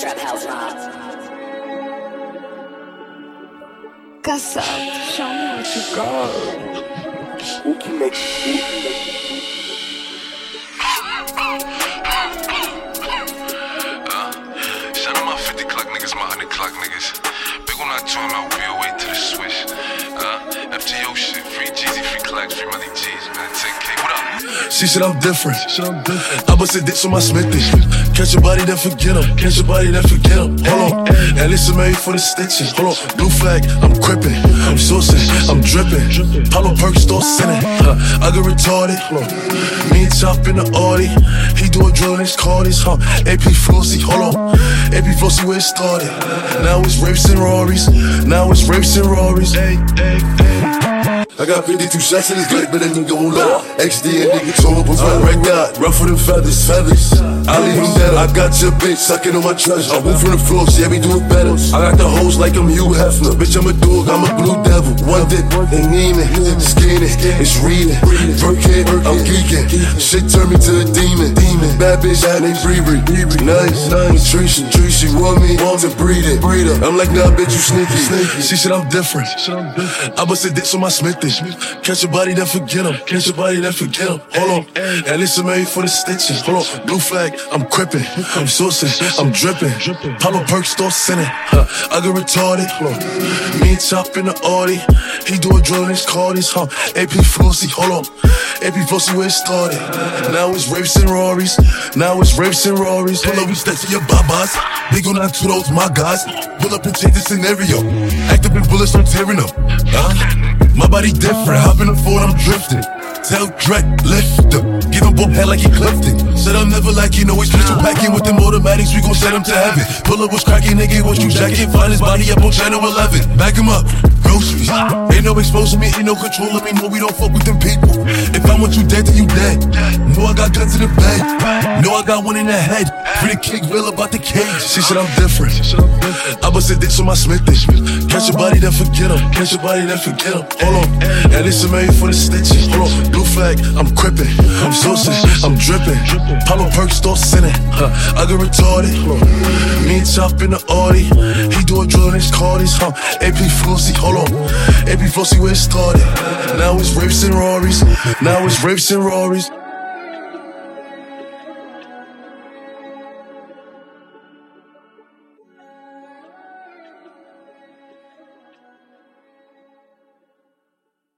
Trap House Mob. Casa, show me what you got. Who can make who Shout out my 50 clock niggas, my 100 clock niggas. Big on that joint, man, we away to the swish. Uh, FTO shit, free Jeezy, free clocks, free money G's, man. 10K, what up? She said I'm different. I bust a dick on my smithy. Catch your body, then forget him. Catch your body, then forget him. Hold on. And listen, made for the stitches. Hold on. Blue flag, I'm crippin'. I'm sourcing, I'm drippin'. Pablo Perk store sinning. Huh. I get retarded. Me and Chop in the Audi. He do a drill, next Cardis. Huh. AP Flossy, hold on. AP Flossy, where it started. Now it's rapes and Rorys. Now it's rapes and Rorys. Hey, hey, hey. I got 52 shots in this clip, but then go low. XD and nigga told up a red dot, rougher than feathers, feathers. I leave him dead. I got your bitch sucking on my treasure. I move from the floor, yeah, we do it better. I got the hoes like I'm Hugh Hefner. Bitch, I'm a dog, I'm a blue devil. One dip, they Neiman, skinny, it's reading. Burkhead, I'm geeking. Shit turned me to a demon. Demon, bad bitch, I named Bree Nice, nice. Patricia, Patricia, want me, want to breed it. Breed it. I'm like, nah, bitch, you sneaky. She said I'm different. I bust a dick on my Smithy. Catch your body, then forget him. Catch your body, then forget him. Hold on. And listen, made for the stitches. Hold on. Blue flag, I'm crippin'. I'm sourcing, I'm drippin'. Papa Perk store sinning. Huh. I get retarded. Hold on. Me and Chop in the Audi. He do a drill next Cardis. Huh. AP Flossy, hold on. AP Flossy, where it started. Now it's rapes and Rorys. Now it's rapes and Rorys. Pull up, we step to your babas. Big on that to those, my guys. Pull up and change the scenario. Act up in bullets, I'm tearing up. Huh? My body different, hop in the Ford, I'm drifting. Tell Drake, lift up. Give him both head like he Clifton. Said I'm never like you know he's pistol packing with them automatics, we gon' send him to heaven. Pull up what's cracking, nigga, what you jacking? Find his body up on channel 11. Back him up, groceries. Ain't no exposing me, ain't no controlling me, no, we don't fuck with them people. If I want you dead, then you dead. Know I got guns in the bed. Know I got one in the head. Pretty kick real about the cage. She said I'm different. I bust a dick on my Smithy. Catch your body, then forget him. Catch your body, then forget him. Hold on. And listen, made for the stitches. Hold on. Blue flag, I'm crippin'. I'm sourcing, I'm drippin'. Pablo Perk store sinning. I get retarded. Me and Chop in the Audi. He do a drill next Cardis. Huh. AP Flossy, hold on. AP Flossy, where it started. Now it's rapes and Rorys. Now it's rapes and Rorys.